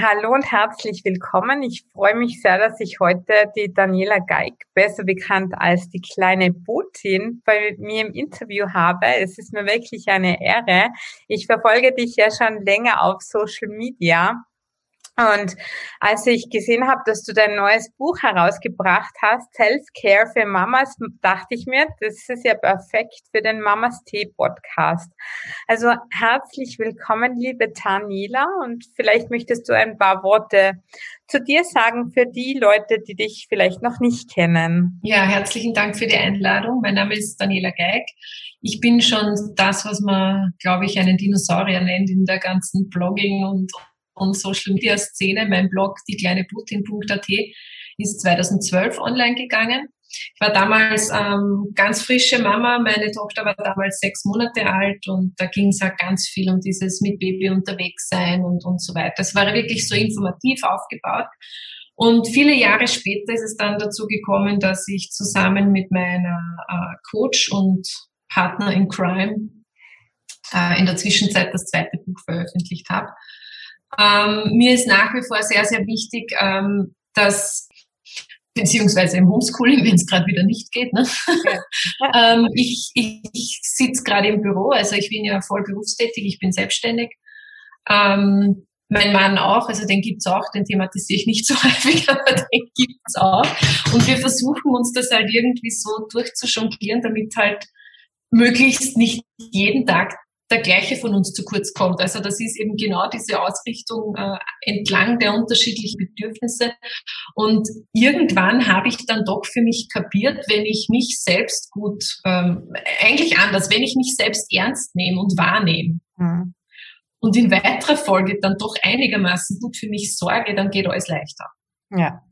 Hallo und herzlich willkommen. Ich freue mich sehr, dass ich heute die Daniela Geig, besser bekannt als die kleine Putin, bei mir im Interview habe. Es ist mir wirklich eine Ehre. Ich verfolge dich ja schon länger auf Social Media und als ich gesehen habe, dass du dein neues Buch herausgebracht hast, Self-Care für Mamas, dachte ich mir, das ist ja perfekt für den Mamas Tee Podcast. Also herzlich willkommen, liebe Tanila, und vielleicht möchtest du ein paar Worte zu dir sagen für die Leute, die dich vielleicht noch nicht kennen. Ja, herzlichen Dank für die Einladung. Mein Name ist Daniela Geig. Ich bin schon das, was man, glaube ich, einen Dinosaurier nennt in der ganzen Blogging und und Social Media Szene. Mein Blog, die kleine Putin.at, ist 2012 online gegangen. Ich war damals ähm, ganz frische Mama. Meine Tochter war damals sechs Monate alt und da ging es halt ganz viel um dieses mit Baby unterwegs sein und, und so weiter. Es war wirklich so informativ aufgebaut. Und viele Jahre später ist es dann dazu gekommen, dass ich zusammen mit meiner äh, Coach und Partner in Crime äh, in der Zwischenzeit das zweite Buch veröffentlicht habe. Ähm, mir ist nach wie vor sehr, sehr wichtig, ähm, dass beziehungsweise im Homeschooling, wenn es gerade wieder nicht geht. Ne? Ja. ähm, ich ich, ich sitze gerade im Büro, also ich bin ja voll berufstätig, ich bin selbstständig. Ähm, mein Mann auch, also den gibt's auch, den thematisiere ich nicht so häufig, aber den gibt's auch. Und wir versuchen uns das halt irgendwie so durchzujonglieren, damit halt möglichst nicht jeden Tag der gleiche von uns zu kurz kommt. Also das ist eben genau diese Ausrichtung äh, entlang der unterschiedlichen Bedürfnisse. Und irgendwann habe ich dann doch für mich kapiert, wenn ich mich selbst gut, ähm, eigentlich anders, wenn ich mich selbst ernst nehme und wahrnehme. Mhm. Und in weiterer Folge dann doch einigermaßen gut für mich sorge, dann geht alles leichter. Ja.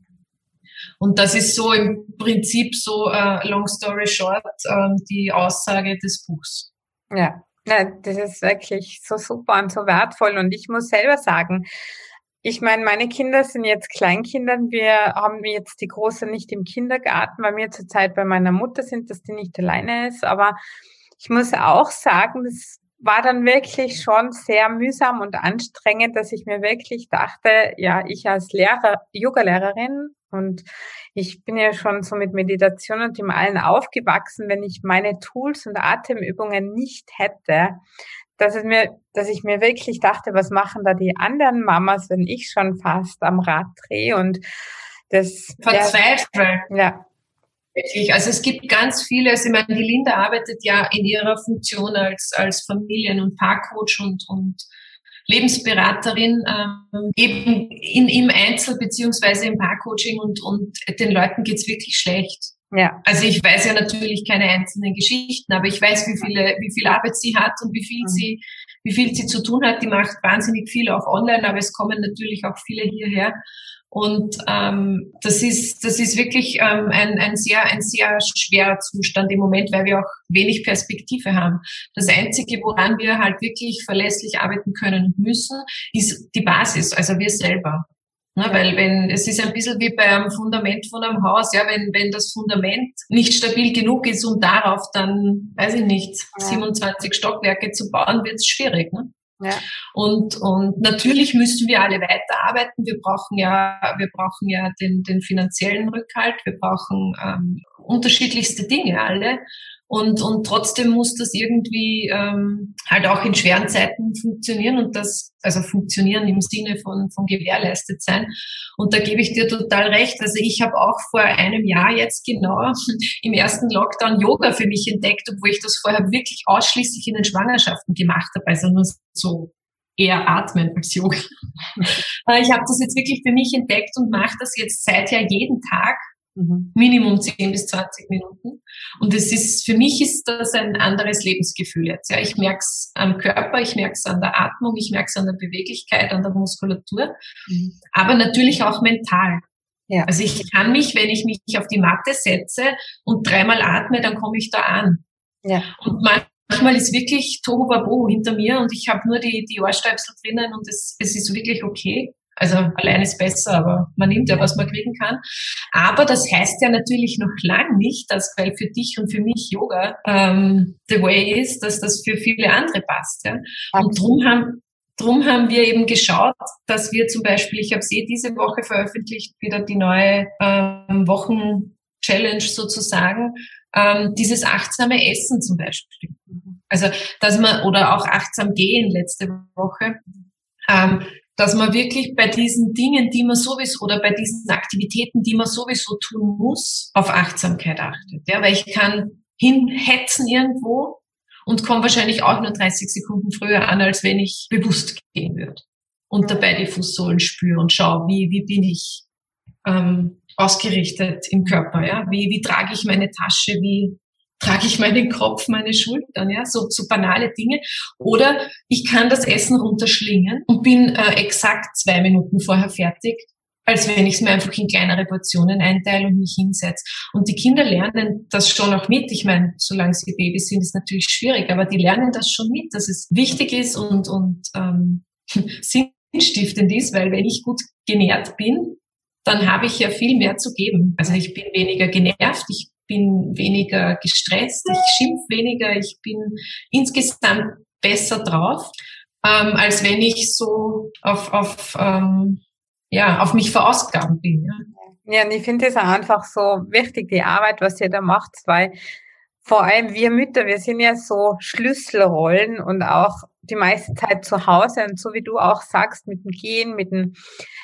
Und das ist so im Prinzip so, äh, long story short, äh, die Aussage des Buchs. Ja, ja, das ist wirklich so super und so wertvoll. Und ich muss selber sagen, ich meine, meine Kinder sind jetzt Kleinkinder. Wir haben jetzt die Große nicht im Kindergarten, weil wir zurzeit bei meiner Mutter sind, dass die nicht alleine ist. Aber ich muss auch sagen, das war dann wirklich schon sehr mühsam und anstrengend, dass ich mir wirklich dachte, ja, ich als Lehrer, Yoga-Lehrerin und ich bin ja schon so mit Meditation und dem allen aufgewachsen, wenn ich meine Tools und Atemübungen nicht hätte, dass es mir, dass ich mir wirklich dachte, was machen da die anderen Mamas, wenn ich schon fast am Rad drehe und das verzweifelt. Ja. Wirklich. Also es gibt ganz viele, also ich meine, die Linda arbeitet ja in ihrer Funktion als, als Familien- und Paarcoach und, und Lebensberaterin ähm, eben in, im Einzel- beziehungsweise im Paarcoaching und, und den Leuten geht's wirklich schlecht. Ja. Also ich weiß ja natürlich keine einzelnen Geschichten, aber ich weiß, wie viele, wie viel Arbeit sie hat und wie viel mhm. sie, wie viel sie zu tun hat. Die macht wahnsinnig viel auch online, aber es kommen natürlich auch viele hierher. Und ähm, das ist das ist wirklich ähm, ein, ein sehr ein sehr schwerer Zustand im Moment, weil wir auch wenig Perspektive haben. Das Einzige, woran wir halt wirklich verlässlich arbeiten können und müssen, ist die Basis, also wir selber. Ja, weil wenn es ist ein bisschen wie beim Fundament von einem Haus, ja, wenn wenn das Fundament nicht stabil genug ist, um darauf dann, weiß ich nicht, ja. 27 Stockwerke zu bauen, wird es schwierig. Ne? Ja. Und, und natürlich müssen wir alle weiterarbeiten. Wir brauchen ja, wir brauchen ja den, den finanziellen Rückhalt. Wir brauchen ähm, unterschiedlichste Dinge alle. Und, und trotzdem muss das irgendwie ähm, halt auch in schweren Zeiten funktionieren und das, also funktionieren im Sinne von, von gewährleistet sein. Und da gebe ich dir total recht. Also ich habe auch vor einem Jahr jetzt genau im ersten Lockdown Yoga für mich entdeckt, obwohl ich das vorher wirklich ausschließlich in den Schwangerschaften gemacht habe. Also nur so eher atmen als Yoga. Äh, ich habe das jetzt wirklich für mich entdeckt und mache das jetzt seither jeden Tag Mhm. Minimum 10 bis 20 Minuten. Und es ist, für mich ist das ein anderes Lebensgefühl jetzt. Ja, ich merke es am Körper, ich merke es an der Atmung, ich merke es an der Beweglichkeit, an der Muskulatur, mhm. aber natürlich auch mental. Ja. Also ich kann mich, wenn ich mich auf die Matte setze und dreimal atme, dann komme ich da an. Ja. Und manchmal ist wirklich Tohuwabohu hinter mir und ich habe nur die, die Ohrstöpsel drinnen und es, es ist wirklich okay. Also allein ist besser, aber man nimmt ja, was man kriegen kann. Aber das heißt ja natürlich noch lang nicht, dass weil für dich und für mich Yoga ähm, the way ist, dass das für viele andere passt. Ja? Und drum haben drum haben wir eben geschaut, dass wir zum Beispiel, ich habe sie diese Woche veröffentlicht, wieder die neue ähm, Wochen-Challenge sozusagen, ähm, dieses achtsame Essen zum Beispiel. Also, dass man, oder auch achtsam gehen letzte Woche, ähm, dass man wirklich bei diesen Dingen, die man sowieso, oder bei diesen Aktivitäten, die man sowieso tun muss, auf Achtsamkeit achtet. Ja, weil ich kann hinhetzen irgendwo und komme wahrscheinlich auch nur 30 Sekunden früher an, als wenn ich bewusst gehen würde. Und dabei die Fußsohlen spüre und schaue, wie, wie bin ich ähm, ausgerichtet im Körper, ja? Wie, wie trage ich meine Tasche, wie trage ich meinen Kopf, meine Schultern, ja, so, so banale Dinge. Oder ich kann das Essen runterschlingen und bin äh, exakt zwei Minuten vorher fertig, als wenn ich es mir einfach in kleinere Portionen einteile und mich hinsetze. Und die Kinder lernen das schon auch mit. Ich meine, solange sie Babys sind, ist natürlich schwierig, aber die lernen das schon mit, dass es wichtig ist und, und ähm, sinnstiftend ist, weil wenn ich gut genährt bin, dann habe ich ja viel mehr zu geben. Also ich bin weniger genervt, ich bin weniger gestresst, ich schimpf weniger, ich bin insgesamt besser drauf, ähm, als wenn ich so auf, auf, ähm, ja, auf mich verausgaben bin. Ja, ja und ich finde es einfach so wichtig, die Arbeit, was ihr da macht, weil vor allem wir Mütter, wir sind ja so Schlüsselrollen und auch die meiste Zeit zu Hause. Und so wie du auch sagst, mit dem Gehen, mit dem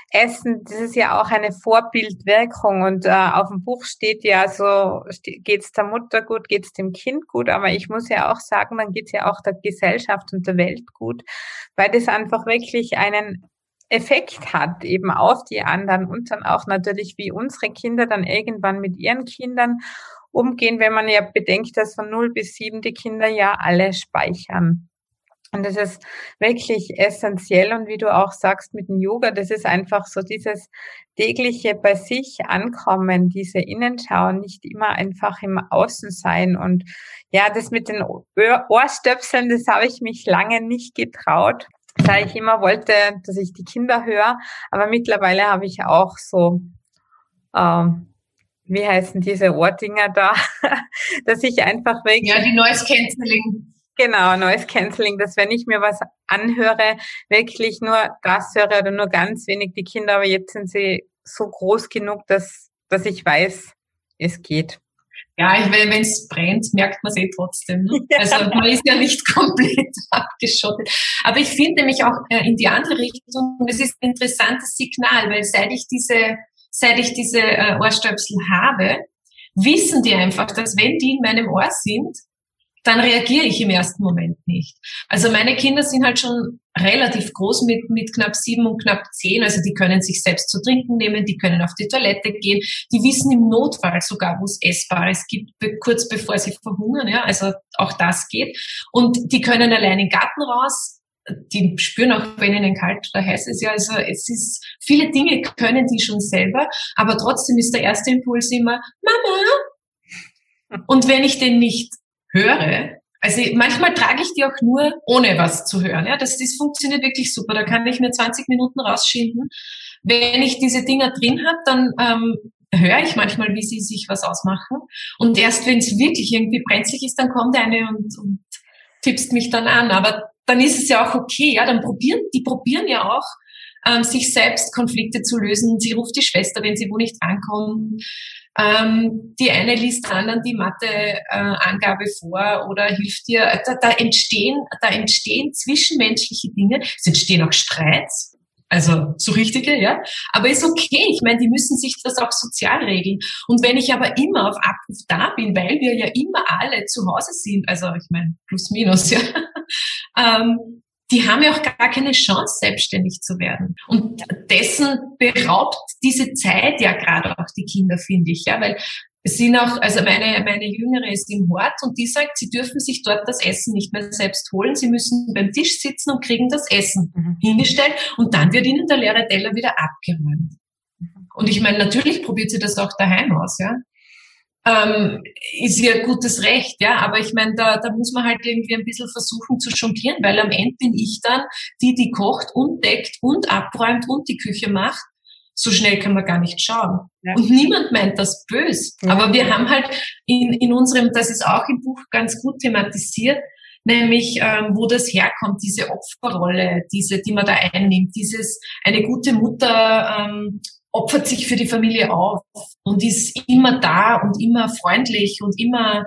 Essen, das ist ja auch eine Vorbildwirkung. Und äh, auf dem Buch steht ja so, geht's der Mutter gut, geht's dem Kind gut, aber ich muss ja auch sagen, dann geht's ja auch der Gesellschaft und der Welt gut, weil das einfach wirklich einen Effekt hat eben auf die anderen. Und dann auch natürlich, wie unsere Kinder dann irgendwann mit ihren Kindern umgehen, wenn man ja bedenkt, dass von 0 bis 7 die Kinder ja alle speichern. Und das ist wirklich essentiell. Und wie du auch sagst mit dem Yoga, das ist einfach so dieses tägliche bei sich ankommen, diese Innenschau, nicht immer einfach im Außen sein. Und ja, das mit den Ohrstöpseln, das habe ich mich lange nicht getraut, da ich immer wollte, dass ich die Kinder höre. Aber mittlerweile habe ich auch so, ähm, wie heißen diese Ohrdinger da, dass ich einfach wirklich... Ja, die Noise Cancelling Genau, Noise Cancelling, dass wenn ich mir was anhöre, wirklich nur das höre oder nur ganz wenig die Kinder, aber jetzt sind sie so groß genug, dass, dass ich weiß, es geht. Ja, ich wenn es brennt, merkt man es eh trotzdem. Ne? Ja. Also man ist ja nicht komplett abgeschottet. Aber ich finde nämlich auch äh, in die andere Richtung, es ist ein interessantes Signal, weil seit ich diese, seit ich diese äh, Ohrstöpsel habe, wissen die einfach, dass wenn die in meinem Ohr sind, dann reagiere ich im ersten Moment nicht. Also meine Kinder sind halt schon relativ groß mit, mit knapp sieben und knapp zehn. Also die können sich selbst zu trinken nehmen, die können auf die Toilette gehen, die wissen im Notfall sogar, wo es Essbares gibt, kurz bevor sie verhungern. Ja, also auch das geht. Und die können allein in den Garten raus. Die spüren auch, wenn ihnen kalt oder heiß ist. Ja, also es ist, viele Dinge können die schon selber, aber trotzdem ist der erste Impuls immer, Mama, und wenn ich den nicht höre, also manchmal trage ich die auch nur, ohne was zu hören. Ja, das, das funktioniert wirklich super. Da kann ich mir 20 Minuten rausschinden. Wenn ich diese Dinger drin habe, dann ähm, höre ich manchmal, wie sie sich was ausmachen. Und erst wenn es wirklich irgendwie brenzlig ist, dann kommt eine und, und tippst mich dann an. Aber dann ist es ja auch okay. Ja, dann probieren die probieren ja auch ähm, sich selbst Konflikte zu lösen. Sie ruft die Schwester, wenn sie wo nicht rankommt. Ähm, die eine liest der anderen die Mathe-Angabe äh, vor oder hilft dir. Da, da, entstehen, da entstehen zwischenmenschliche Dinge. Es entstehen auch Streits. Also so richtige, ja. Aber ist okay. Ich meine, die müssen sich das auch sozial regeln. Und wenn ich aber immer auf Abruf da bin, weil wir ja immer alle zu Hause sind, also ich meine, plus minus, ja, ähm, die haben ja auch gar keine Chance, selbstständig zu werden. Und dessen beraubt diese Zeit ja gerade auch die Kinder, finde ich, ja, weil es sind auch, also meine, meine Jüngere ist im Hort und die sagt, sie dürfen sich dort das Essen nicht mehr selbst holen. Sie müssen beim Tisch sitzen und kriegen das Essen mhm. hingestellt und dann wird ihnen der leere Teller wieder abgeräumt. Mhm. Und ich meine, natürlich probiert sie das auch daheim aus, ja ähm, ist ihr gutes Recht, ja. Aber ich meine, da, da muss man halt irgendwie ein bisschen versuchen zu jonglieren, weil am Ende bin ich dann die, die kocht und deckt und abräumt und die Küche macht. So schnell kann man gar nicht schauen. Ja. Und niemand meint das bös. Ja. Aber wir haben halt in, in unserem, das ist auch im Buch ganz gut thematisiert, nämlich ähm, wo das herkommt, diese Opferrolle, diese, die man da einnimmt, dieses eine gute Mutter ähm, opfert sich für die Familie auf und ist immer da und immer freundlich und immer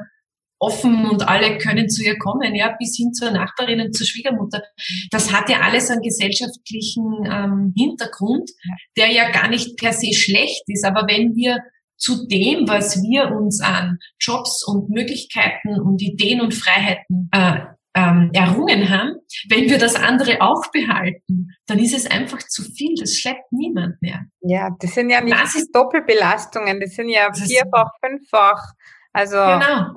offen und alle können zu ihr kommen, ja, bis hin zur Nachbarin und zur Schwiegermutter. Das hat ja alles einen gesellschaftlichen ähm, Hintergrund, der ja gar nicht per se schlecht ist. Aber wenn wir zu dem, was wir uns an Jobs und Möglichkeiten und Ideen und Freiheiten äh, ähm, errungen haben, wenn wir das andere auch behalten, dann ist es einfach zu viel. Das schleppt niemand mehr. Ja, das sind ja nicht das ist, Doppelbelastungen, das sind ja vierfach, fünffach. Also genau.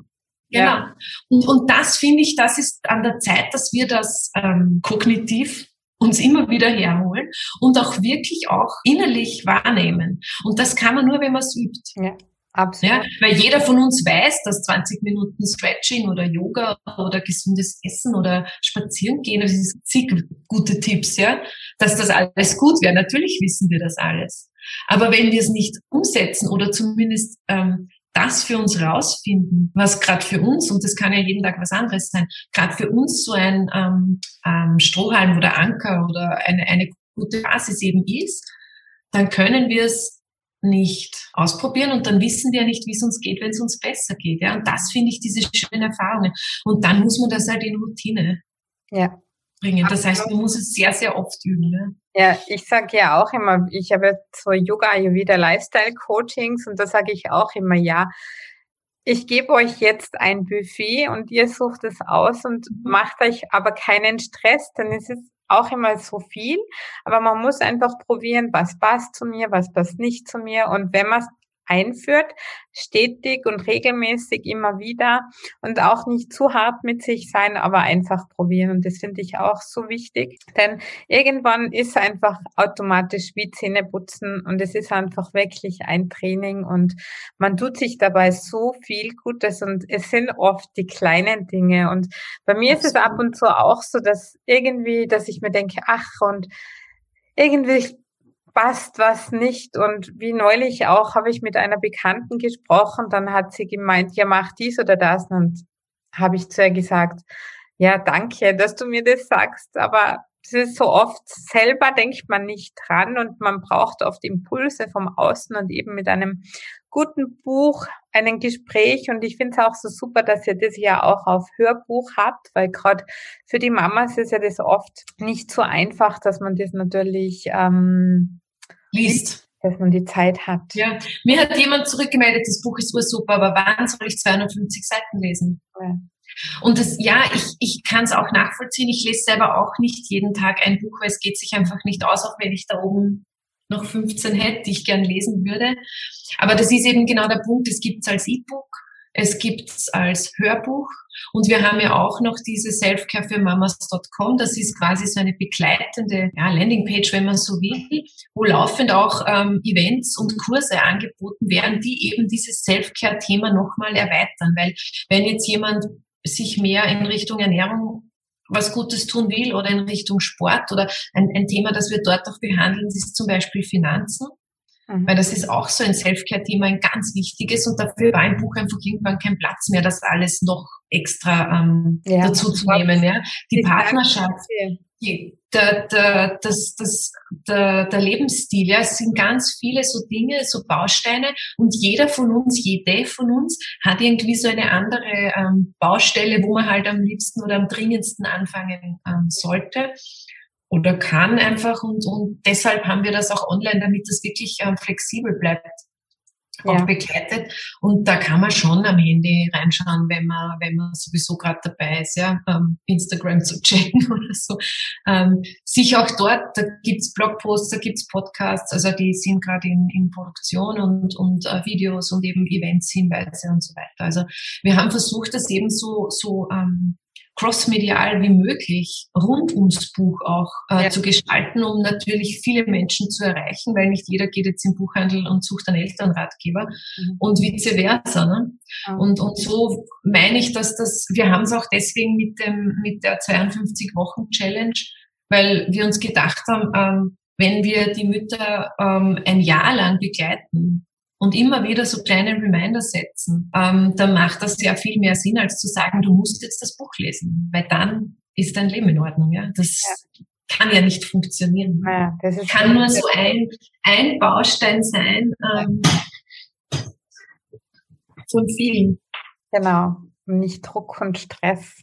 Genau. Ja. Und, und das finde ich, das ist an der Zeit, dass wir das ähm, kognitiv uns immer wieder herholen und auch wirklich auch innerlich wahrnehmen. Und das kann man nur, wenn man es übt. Ja. Absolut. Ja, weil jeder von uns weiß, dass 20 Minuten Stretching oder Yoga oder gesundes Essen oder Spazieren gehen, das sind zig gute Tipps, ja, dass das alles gut wäre. Natürlich wissen wir das alles. Aber wenn wir es nicht umsetzen oder zumindest ähm, das für uns rausfinden, was gerade für uns, und das kann ja jeden Tag was anderes sein, gerade für uns so ein ähm, ähm, Strohhalm oder Anker oder eine, eine gute Basis eben ist, dann können wir es nicht ausprobieren und dann wissen wir nicht, wie es uns geht, wenn es uns besser geht. Ja? Und das finde ich diese schönen Erfahrungen. Und dann muss man das halt in Routine ja. Bringen. Das heißt, man muss es sehr, sehr oft üben. Ne? Ja, ich sage ja auch immer, ich habe so Yoga Ayurveda Lifestyle Coachings und da sage ich auch immer, ja, ich gebe euch jetzt ein Buffet und ihr sucht es aus und mhm. macht euch aber keinen Stress, denn es ist auch immer so viel, aber man muss einfach probieren, was passt zu mir, was passt nicht zu mir und wenn man es einführt, stetig und regelmäßig immer wieder und auch nicht zu hart mit sich sein, aber einfach probieren. Und das finde ich auch so wichtig, denn irgendwann ist einfach automatisch wie Zähne putzen und es ist einfach wirklich ein Training und man tut sich dabei so viel Gutes und es sind oft die kleinen Dinge. Und bei mir ist es ab und zu auch so, dass irgendwie, dass ich mir denke, ach und irgendwie passt was nicht. Und wie neulich auch habe ich mit einer Bekannten gesprochen, dann hat sie gemeint, ja, mach dies oder das. Und habe ich zu ihr gesagt, ja, danke, dass du mir das sagst, aber so oft, selber denkt man nicht dran und man braucht oft Impulse vom Außen und eben mit einem guten Buch, einen Gespräch und ich finde es auch so super, dass ihr das ja auch auf Hörbuch habt, weil gerade für die Mamas ist ja das oft nicht so einfach, dass man das natürlich ähm, liest. Dass man die Zeit hat. Ja, mir hat jemand zurückgemeldet, das Buch ist super, aber wann soll ich 250 Seiten lesen? Ja. Und das, ja, ich, ich kann es auch nachvollziehen. Ich lese selber auch nicht jeden Tag ein Buch, weil es geht sich einfach nicht aus, auch wenn ich da oben noch 15 hätte, die ich gern lesen würde. Aber das ist eben genau der Punkt. Es gibt es als E-Book, es gibt es als Hörbuch und wir haben ja auch noch diese Selfcare für Mamas.com. Das ist quasi so eine begleitende ja, Landingpage, wenn man so will, wo laufend auch ähm, Events und Kurse angeboten werden, die eben dieses Selfcare-Thema nochmal erweitern. Weil wenn jetzt jemand sich mehr in Richtung Ernährung was Gutes tun will oder in Richtung Sport oder ein, ein Thema, das wir dort auch behandeln, ist zum Beispiel Finanzen. Mhm. Weil das ist auch so ein Self-Care-Thema, ein ganz wichtiges und dafür war im Buch einfach irgendwann kein Platz mehr, das alles noch extra ähm, ja, dazu zu nehmen. Ja. Die Partnerschaft, der, der, das, das, der, der Lebensstil, ja, es sind ganz viele so Dinge, so Bausteine und jeder von uns, jede von uns hat irgendwie so eine andere ähm, Baustelle, wo man halt am liebsten oder am dringendsten anfangen ähm, sollte oder kann einfach und, und deshalb haben wir das auch online, damit das wirklich ähm, flexibel bleibt. Auch ja. begleitet. Und da kann man schon am Handy reinschauen, wenn man, wenn man sowieso gerade dabei ist, ja, Instagram zu checken oder so. Ähm, sich auch dort, da gibt's Blogposts, da gibt's Podcasts, also die sind gerade in, in Produktion und, und äh, Videos und eben Events, Hinweise und so weiter. Also wir haben versucht, das eben so, so ähm, crossmedial wie möglich rund ums Buch auch äh, ja. zu gestalten, um natürlich viele Menschen zu erreichen, weil nicht jeder geht jetzt im Buchhandel und sucht einen Elternratgeber mhm. und vice versa. Ne? Mhm. Und, und so meine ich, dass das, wir haben es auch deswegen mit dem, mit der 52 Wochen Challenge, weil wir uns gedacht haben, ähm, wenn wir die Mütter ähm, ein Jahr lang begleiten, und immer wieder so kleine Reminder setzen, ähm, dann macht das ja viel mehr Sinn, als zu sagen, du musst jetzt das Buch lesen, weil dann ist dein Leben in Ordnung. Ja? Das ja. kann ja nicht funktionieren. Ja, das ist kann nur so ein, ein Baustein sein ähm, von vielen. Genau, nicht Druck und Stress.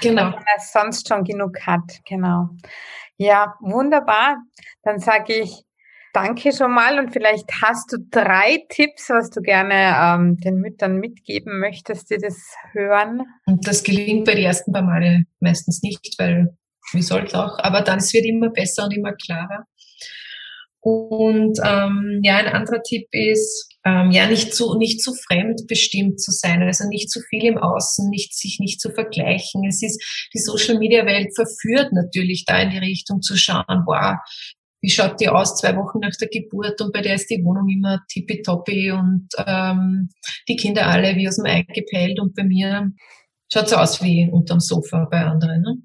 Genau. Weil man es sonst schon genug hat, genau. Ja, wunderbar. Dann sage ich danke schon mal und vielleicht hast du drei Tipps, was du gerne ähm, den Müttern mitgeben möchtest, die das hören. Und das gelingt bei den ersten paar Male meistens nicht, weil wie soll es auch, aber dann es wird immer besser und immer klarer. Und ähm, ja, ein anderer Tipp ist, ähm, ja, nicht zu, nicht zu fremdbestimmt zu sein, also nicht zu viel im Außen, nicht, sich nicht zu vergleichen. Es ist, die Social Media Welt verführt natürlich da in die Richtung zu schauen, boah, wie schaut die aus zwei Wochen nach der Geburt und bei der ist die Wohnung immer tippitoppi und ähm, die Kinder alle wie aus dem Ei gepellt und bei mir schaut es aus wie unterm Sofa bei anderen. Ne?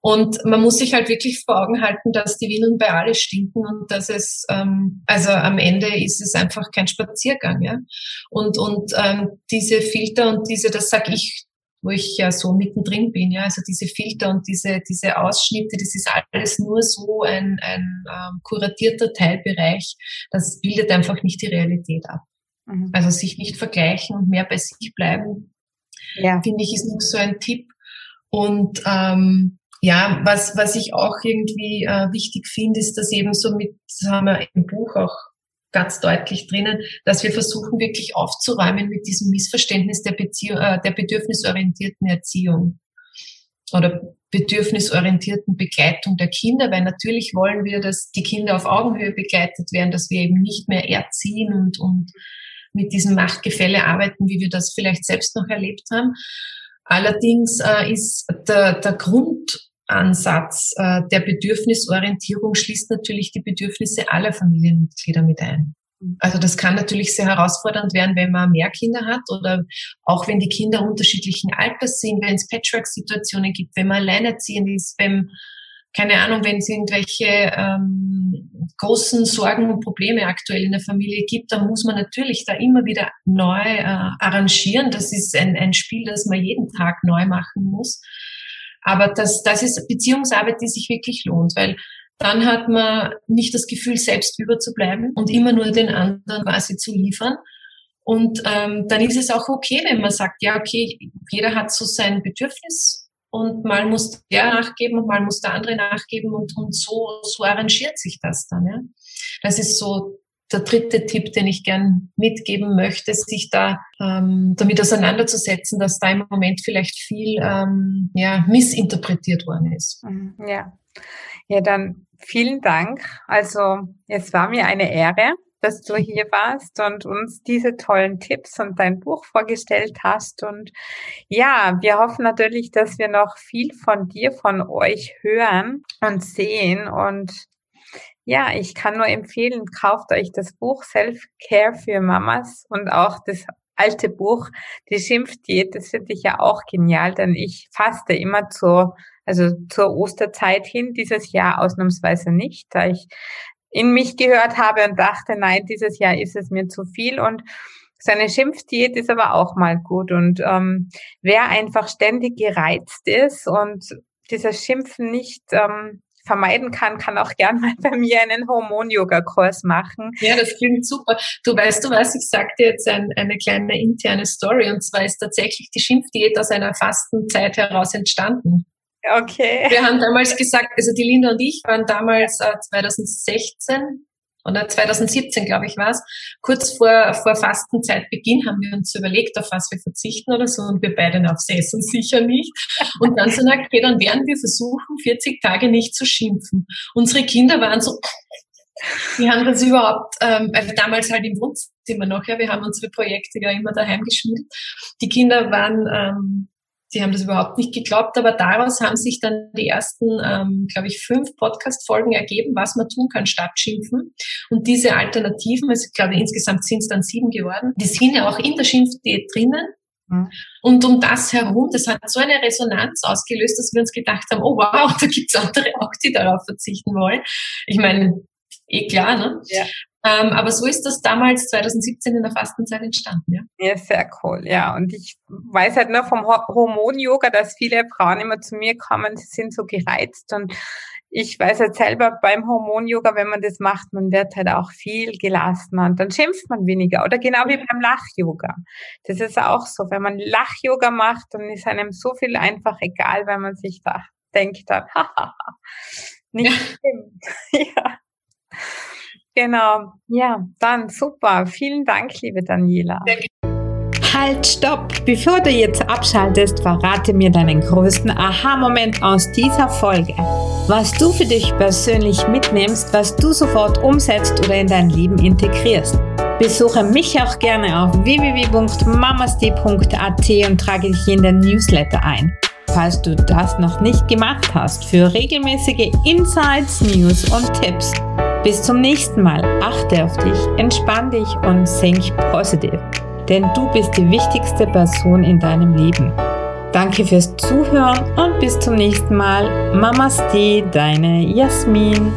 Und man muss sich halt wirklich vor Augen halten, dass die Windeln bei alle stinken und dass es, ähm, also am Ende ist es einfach kein Spaziergang. Ja? Und, und ähm, diese Filter und diese, das sag ich wo ich ja so mittendrin bin. Ja, also diese Filter und diese, diese Ausschnitte, das ist alles nur so ein, ein ähm, kuratierter Teilbereich. Das bildet einfach nicht die Realität ab. Mhm. Also sich nicht vergleichen und mehr bei sich bleiben, ja. finde ich, ist noch so ein Tipp. Und ähm, ja, was, was ich auch irgendwie äh, wichtig finde, ist, dass eben so mit, das haben wir im Buch auch ganz deutlich drinnen, dass wir versuchen wirklich aufzuräumen mit diesem Missverständnis der, Beziehung, äh, der bedürfnisorientierten Erziehung oder bedürfnisorientierten Begleitung der Kinder, weil natürlich wollen wir, dass die Kinder auf Augenhöhe begleitet werden, dass wir eben nicht mehr erziehen und, und mit diesem Machtgefälle arbeiten, wie wir das vielleicht selbst noch erlebt haben. Allerdings äh, ist der, der Grund Ansatz äh, der Bedürfnisorientierung schließt natürlich die Bedürfnisse aller Familienmitglieder mit ein. Also das kann natürlich sehr herausfordernd werden, wenn man mehr Kinder hat oder auch wenn die Kinder unterschiedlichen Alters sind, wenn es Patchwork-Situationen gibt, wenn man alleinerziehend ist, wenn, keine Ahnung, wenn es irgendwelche ähm, großen Sorgen und Probleme aktuell in der Familie gibt, dann muss man natürlich da immer wieder neu äh, arrangieren. Das ist ein, ein Spiel, das man jeden Tag neu machen muss. Aber das, das ist Beziehungsarbeit, die sich wirklich lohnt, weil dann hat man nicht das Gefühl, selbst überzubleiben und immer nur den anderen quasi zu liefern. Und ähm, dann ist es auch okay, wenn man sagt, ja, okay, jeder hat so sein Bedürfnis und mal muss der nachgeben und mal muss der andere nachgeben und, und so, so arrangiert sich das dann. Ja? Das ist so der dritte Tipp, den ich gern mitgeben möchte, sich da ähm, damit auseinanderzusetzen, dass da im Moment vielleicht viel ähm, ja, missinterpretiert worden ist. Mhm, ja. ja, dann vielen Dank. Also es war mir eine Ehre, dass du hier warst und uns diese tollen Tipps und dein Buch vorgestellt hast. Und ja, wir hoffen natürlich, dass wir noch viel von dir, von euch hören und sehen und ja, ich kann nur empfehlen, kauft euch das Buch Self-Care für Mamas und auch das alte Buch, die Schimpfdiät, das finde ich ja auch genial, denn ich faste immer zur, also zur Osterzeit hin, dieses Jahr ausnahmsweise nicht, da ich in mich gehört habe und dachte, nein, dieses Jahr ist es mir zu viel. Und seine Schimpfdiät ist aber auch mal gut. Und ähm, wer einfach ständig gereizt ist und dieses Schimpfen nicht ähm, vermeiden kann, kann auch gern mal bei mir einen Hormon-Yoga-Kurs machen. Ja, das klingt super. Du weißt du was, ich sag dir jetzt ein, eine kleine interne Story und zwar ist tatsächlich die Schimpfdiät aus einer Fastenzeit heraus entstanden. Okay. Wir haben damals gesagt, also die Linda und ich waren damals äh, 2016 oder 2017, glaube ich, war es, kurz vor, vor Fastenzeitbeginn haben wir uns überlegt, auf was wir verzichten oder so und wir beide aufs Essen sicher nicht. Und dann so, okay, dann werden wir versuchen, 40 Tage nicht zu schimpfen. Unsere Kinder waren so, die haben das überhaupt, ähm, damals halt im Wohnzimmer noch, ja, wir haben unsere Projekte ja immer daheim geschmiedet. Die Kinder waren ähm, die haben das überhaupt nicht geglaubt, aber daraus haben sich dann die ersten, ähm, glaube ich, fünf Podcast-Folgen ergeben, was man tun kann statt Schimpfen. Und diese Alternativen, also ich glaube, insgesamt sind es dann sieben geworden, die sind ja auch in der Schimpfdiät drinnen. Mhm. Und um das herum, das hat so eine Resonanz ausgelöst, dass wir uns gedacht haben, oh wow, da gibt's andere auch, die darauf verzichten wollen. Ich meine, eh klar, ne? Ja. Ähm, aber so ist das damals 2017 in der Fastenzeit entstanden, ja. Ja, sehr cool, ja. Und ich weiß halt nur vom Hormon-Yoga, dass viele Frauen immer zu mir kommen, sie sind so gereizt und ich weiß halt selber beim Hormon-Yoga, wenn man das macht, man wird halt auch viel gelassener und dann schimpft man weniger. Oder genau wie beim Lach-Yoga. Das ist auch so. Wenn man Lach-Yoga macht, dann ist einem so viel einfach egal, wenn man sich da denkt, dann, haha, nicht stimmt. ja. Genau. Ja, dann super. Vielen Dank, liebe Daniela. Halt, stopp! Bevor du jetzt abschaltest, verrate mir deinen größten Aha-Moment aus dieser Folge. Was du für dich persönlich mitnimmst, was du sofort umsetzt oder in dein Leben integrierst. Besuche mich auch gerne auf www.mamasti.at und trage dich in den Newsletter ein. Falls du das noch nicht gemacht hast, für regelmäßige Insights, News und Tipps. Bis zum nächsten Mal. Achte auf dich, entspann dich und think positiv. Denn du bist die wichtigste Person in deinem Leben. Danke fürs Zuhören und bis zum nächsten Mal. Mamaste, deine Jasmin.